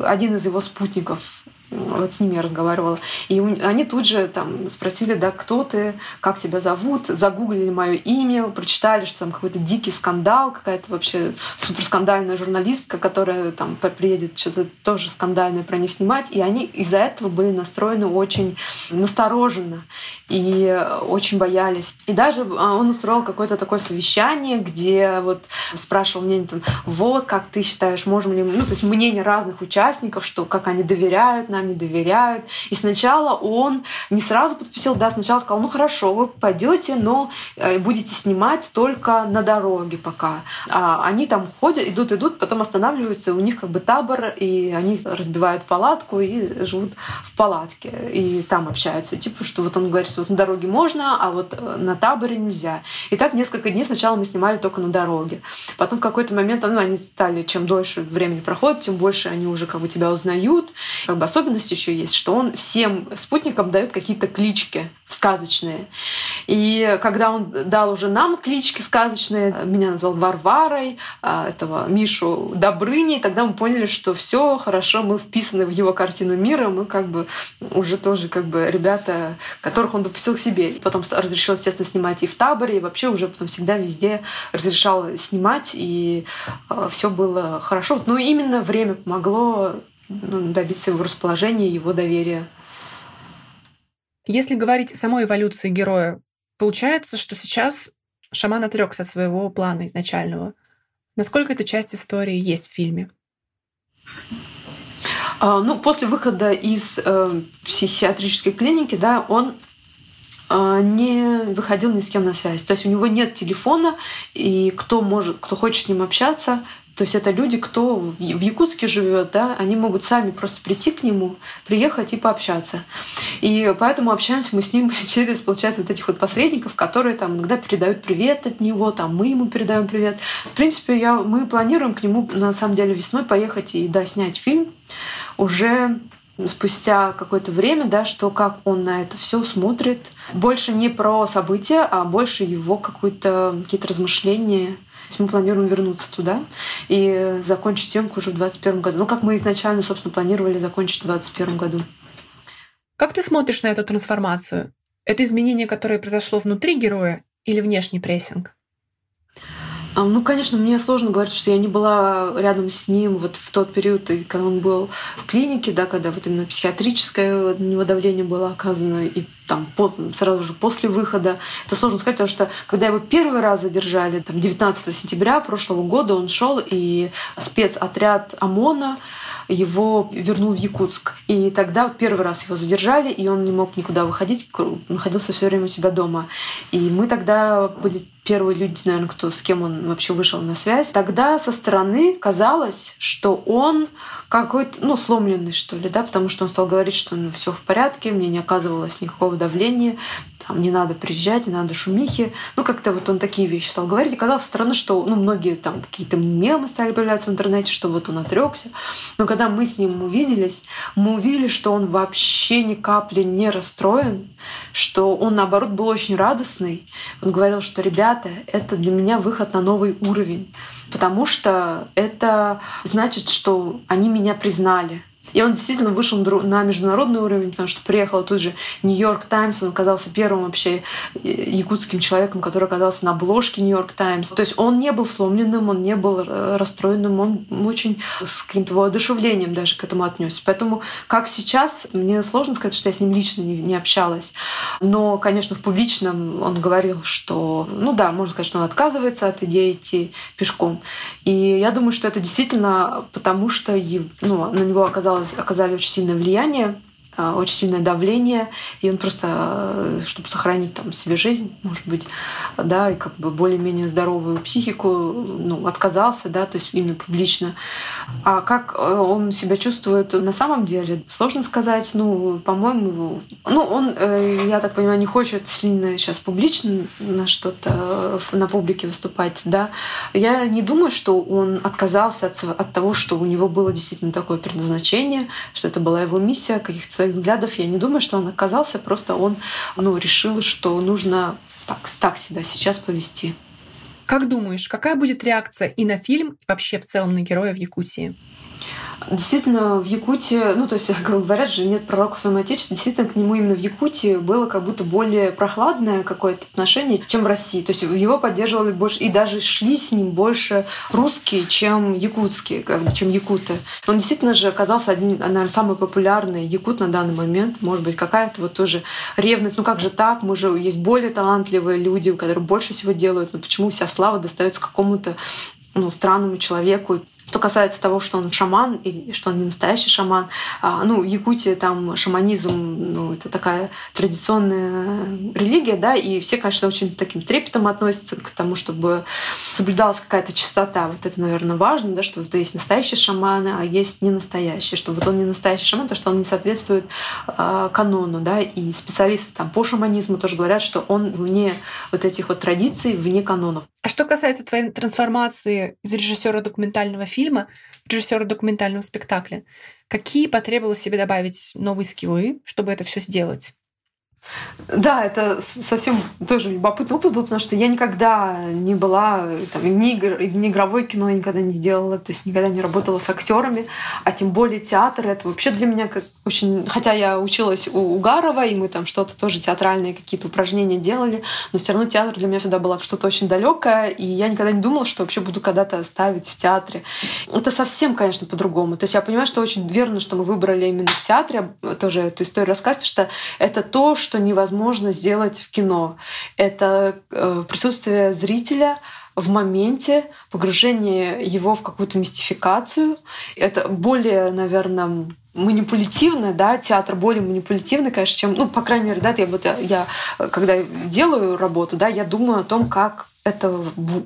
один из его спутников вот с ними я разговаривала. И они тут же там спросили, да, кто ты, как тебя зовут, загуглили мое имя, прочитали, что там какой-то дикий скандал, какая-то вообще суперскандальная журналистка, которая там приедет что-то тоже скандальное про них снимать. И они из-за этого были настроены очень настороженно и очень боялись. И даже а, он устроил какое-то такое совещание, где вот спрашивал мнение там, вот, как ты считаешь, можем ли мы, ну, то есть мнение разных участников, что как они доверяют нам, не доверяют. И сначала он не сразу подписал, да, сначала сказал, ну хорошо, вы пойдете, но э, будете снимать только на дороге пока. А они там ходят, идут, идут, потом останавливаются, у них как бы табор, и они разбивают палатку и живут в палатке, и там общаются. Типа, что вот он говорит, что вот на дороге можно, а вот э, на таборе нельзя. И так несколько дней сначала мы снимали только на дороге. Потом в какой-то момент ну, они стали, чем дольше времени проходит, тем больше они уже как бы тебя узнают. Как бы особенно особенность еще есть, что он всем спутникам дает какие-то клички сказочные. И когда он дал уже нам клички сказочные, меня назвал Варварой, а этого Мишу Добрыней, тогда мы поняли, что все хорошо, мы вписаны в его картину мира, мы как бы уже тоже как бы ребята, которых он допустил к себе. Потом разрешил, естественно, снимать и в таборе, и вообще уже потом всегда везде разрешал снимать, и а, все было хорошо. Но именно время помогло ну, добиться его расположения, его доверия.
Если говорить о самой эволюции героя, получается, что сейчас шаман отрекся от своего плана изначального. Насколько эта часть истории есть в фильме?
А, ну, после выхода из э, психиатрической клиники, да, он э, не выходил ни с кем на связь. То есть у него нет телефона, и кто может, кто хочет с ним общаться, то есть это люди, кто в Якутске живет, да, они могут сами просто прийти к нему, приехать и пообщаться. И поэтому общаемся мы с ним [LAUGHS] через, получается, вот этих вот посредников, которые там иногда передают привет от него, там мы ему передаем привет. В принципе, я, мы планируем к нему на самом деле весной поехать и да, снять фильм уже спустя какое-то время, да, что как он на это все смотрит. Больше не про события, а больше его какое-то какие-то размышления то есть мы планируем вернуться туда и закончить съемку уже в 2021 году. Ну, как мы изначально, собственно, планировали закончить в 2021 году.
Как ты смотришь на эту трансформацию? Это изменение, которое произошло внутри героя или внешний прессинг?
А, ну, конечно, мне сложно говорить, что я не была рядом с ним вот в тот период, когда он был в клинике, да, когда вот именно психиатрическое на него давление было оказано, и там сразу же после выхода. Это сложно сказать, потому что когда его первый раз задержали, там, 19 сентября прошлого года он шел и спецотряд ОМОНа его вернул в Якутск. И тогда вот первый раз его задержали, и он не мог никуда выходить, находился все время у себя дома. И мы тогда были первые люди, наверное, кто, с кем он вообще вышел на связь. Тогда со стороны казалось, что он какой-то, ну, сломленный, что ли, да, потому что он стал говорить, что ну, все в порядке, мне не оказывалось никакого давления, там, не надо приезжать, не надо шумихи. Ну, как-то вот он такие вещи стал говорить. И казалось странно, что ну, многие там какие-то мемы стали появляться в интернете, что вот он отрекся. Но когда мы с ним увиделись, мы увидели, что он вообще ни капли не расстроен, что он, наоборот, был очень радостный. Он говорил, что, ребята, это для меня выход на новый уровень, потому что это значит, что они меня признали. И он действительно вышел на международный уровень, потому что приехал тут же Нью-Йорк Таймс, он оказался первым вообще э, якутским человеком, который оказался на обложке Нью-Йорк Таймс. То есть он не был сломленным, он не был э, расстроенным, он очень с каким-то воодушевлением даже к этому отнесся. Поэтому как сейчас, мне сложно сказать, что я с ним лично не, не общалась. Но, конечно, в публичном он говорил, что, ну да, можно сказать, что он отказывается от идеи идти пешком. И я думаю, что это действительно потому, что ну, на него оказалось оказали очень сильное влияние очень сильное давление, и он просто, э, чтобы сохранить там себе жизнь, может быть, да, и как бы более-менее здоровую психику, ну, отказался, да, то есть именно публично. А как э, он себя чувствует на самом деле, сложно сказать, ну, по-моему, ну, он, э, я так понимаю, не хочет сильно сейчас публично на что-то на публике выступать, да. Я не думаю, что он отказался от, от того, что у него было действительно такое предназначение, что это была его миссия, каких-то своих взглядов. Я не думаю, что он оказался, просто он ну, решил, что нужно так, так себя сейчас повести.
Как думаешь, какая будет реакция и на фильм, и вообще в целом на героя в Якутии?
Действительно, в Якутии, ну, то есть, [LAUGHS] говорят же, нет пророка в своем отечестве, действительно, к нему именно в Якутии было как будто более прохладное какое-то отношение, чем в России. То есть его поддерживали больше, и даже шли с ним больше русские, чем якутские, чем якуты. Он действительно же оказался один, наверное, самый популярный якут на данный момент. Может быть, какая-то вот тоже ревность. Ну как же так? Мы же есть более талантливые люди, которые больше всего делают. Но почему вся слава достается какому-то ну, странному человеку, что касается того, что он шаман и что он не настоящий шаман, а, ну, Якутия там шаманизм, ну, это такая традиционная религия, да, и все, конечно, очень с таким трепетом относятся к тому, чтобы соблюдалась какая-то чистота. Вот это, наверное, важно, да, что вот есть настоящие шаманы, а есть не настоящие, что вот он не настоящий шаман, то что он не соответствует э, канону, да, и специалисты там по шаманизму тоже говорят, что он вне вот этих вот традиций, вне канонов.
А что касается твоей трансформации из режиссера документального фильма в режиссера документального спектакля, какие потребовалось себе добавить новые скиллы, чтобы это все сделать?
Да, это совсем тоже любопытный опыт был, потому что я никогда не была там, ни, игр, ни игровое кино я никогда не делала, то есть никогда не работала с актерами, а тем более театр. Это вообще для меня как очень... Хотя я училась у Угарова, и мы там что-то тоже театральные какие-то упражнения делали, но все равно театр для меня всегда было что-то очень далекое, и я никогда не думала, что вообще буду когда-то ставить в театре. Это совсем, конечно, по-другому. То есть я понимаю, что очень верно, что мы выбрали именно в театре тоже эту историю рассказать, что это то, что невозможно сделать в кино. Это э, присутствие зрителя, в моменте, погружение его в какую-то мистификацию. Это более, наверное, манипулятивно, да, театр более манипулятивный, конечно, чем, ну, по крайней мере, да, я вот я, когда делаю работу, да, я думаю о том, как это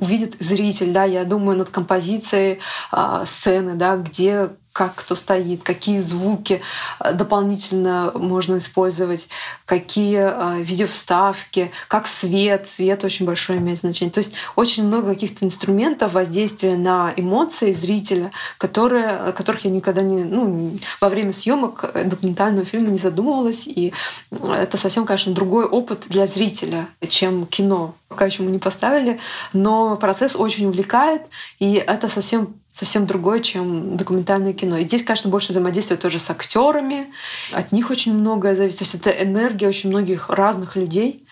увидит зритель, да, я думаю над композицией э, сцены, да, где как кто стоит, какие звуки э, дополнительно можно использовать, какие э, видеовставки, как свет. Свет очень большое имеет значение. То есть очень много каких-то инструментов воздействия на эмоции зрителя, которые, о которых я никогда не... Ну, во время съемок документального фильма не задумывалась. И это совсем, конечно, другой опыт для зрителя, чем кино. Пока еще мы не поставили, но процесс очень увлекает, и это совсем совсем другое, чем документальное кино. И здесь, конечно, больше взаимодействия тоже с актерами. От них очень многое зависит. То есть это энергия очень многих разных людей,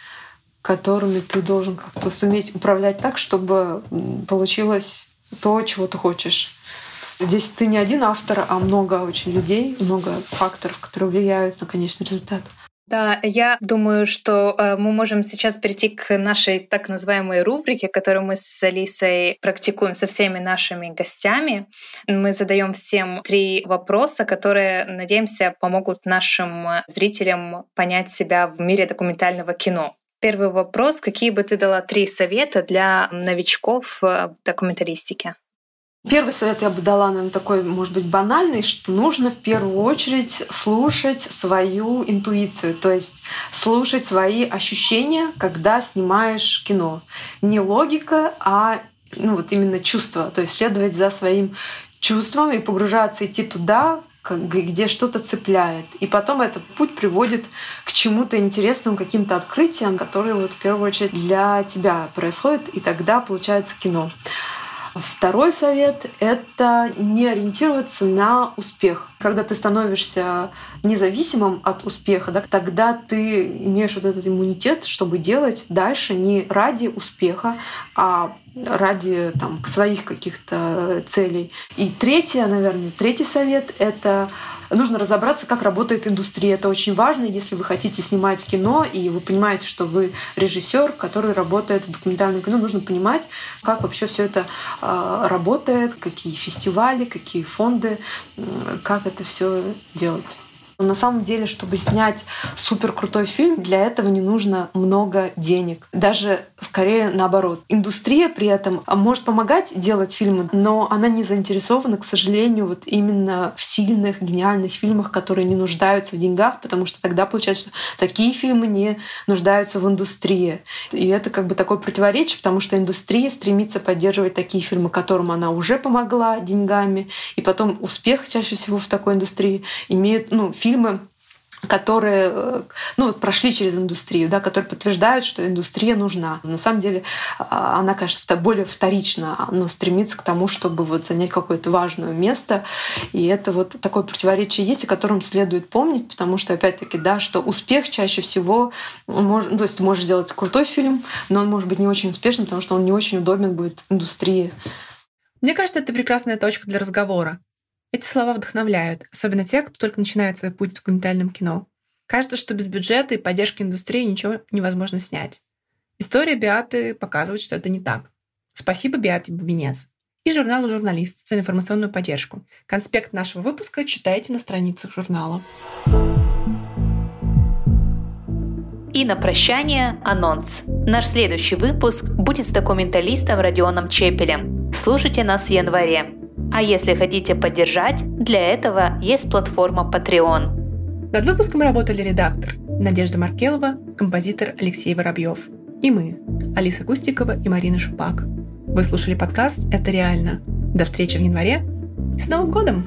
которыми ты должен как-то суметь управлять так, чтобы получилось то, чего ты хочешь. Здесь ты не один автор, а много очень людей, много факторов, которые влияют на конечный результат.
Да, я думаю, что э, мы можем сейчас перейти к нашей так называемой рубрике, которую мы с Алисой практикуем со всеми нашими гостями. Мы задаем всем три вопроса, которые, надеемся, помогут нашим зрителям понять себя в мире документального кино. Первый вопрос. Какие бы ты дала три совета для новичков в документалистике?
Первый совет я бы дала, наверное, такой, может быть, банальный, что нужно в первую очередь слушать свою интуицию, то есть слушать свои ощущения, когда снимаешь кино. Не логика, а ну, вот именно чувство, то есть следовать за своим чувством и погружаться, идти туда, где что-то цепляет. И потом этот путь приводит к чему-то интересному, каким-то открытиям, которые вот в первую очередь для тебя происходят, и тогда получается кино. Второй совет — это не ориентироваться на успех. Когда ты становишься независимым от успеха, да, тогда ты имеешь вот этот иммунитет, чтобы делать дальше не ради успеха, а ради там, своих каких-то целей. И третье, наверное, третий совет — это нужно разобраться, как работает индустрия. Это очень важно, если вы хотите снимать кино, и вы понимаете, что вы режиссер, который работает в документальном кино, нужно понимать, как вообще все это а, работает, какие фестивали, какие фонды, как это все делать. На самом деле, чтобы снять супер крутой фильм, для этого не нужно много денег. Даже скорее наоборот. Индустрия при этом может помогать делать фильмы, но она не заинтересована, к сожалению, вот именно в сильных, гениальных фильмах, которые не нуждаются в деньгах, потому что тогда получается, что такие фильмы не нуждаются в индустрии. И это как бы такое противоречие, потому что индустрия стремится поддерживать такие фильмы, которым она уже помогла деньгами, и потом успех чаще всего в такой индустрии имеют ну, фильмы, фильмы, которые э, ну, вот прошли через индустрию, да, которые подтверждают, что индустрия нужна. На самом деле а, она, конечно, более вторична, но стремится к тому, чтобы вот занять какое-то важное место. И это вот такое противоречие есть, о котором следует помнить, потому что, опять-таки, да, что успех чаще всего, может, то есть ты можешь сделать крутой фильм, но он может быть не очень успешным, потому что он не очень удобен будет индустрии.
Мне кажется, это прекрасная точка для разговора. Эти слова вдохновляют, особенно тех, кто только начинает свой путь в документальном кино. Кажется, что без бюджета и поддержки индустрии ничего невозможно снять. История Биаты показывает, что это не так. Спасибо Биате Бубенец. И журналу «Журналист» за информационную поддержку. Конспект нашего выпуска читайте на страницах журнала.
И на прощание анонс. Наш следующий выпуск будет с документалистом Родионом Чепелем. Слушайте нас в январе. А если хотите поддержать, для этого есть платформа Patreon.
Над выпуском работали редактор Надежда Маркелова, композитор Алексей Воробьев и мы, Алиса Кустикова и Марина Шупак. Вы слушали подкаст «Это реально». До встречи в январе. С Новым годом!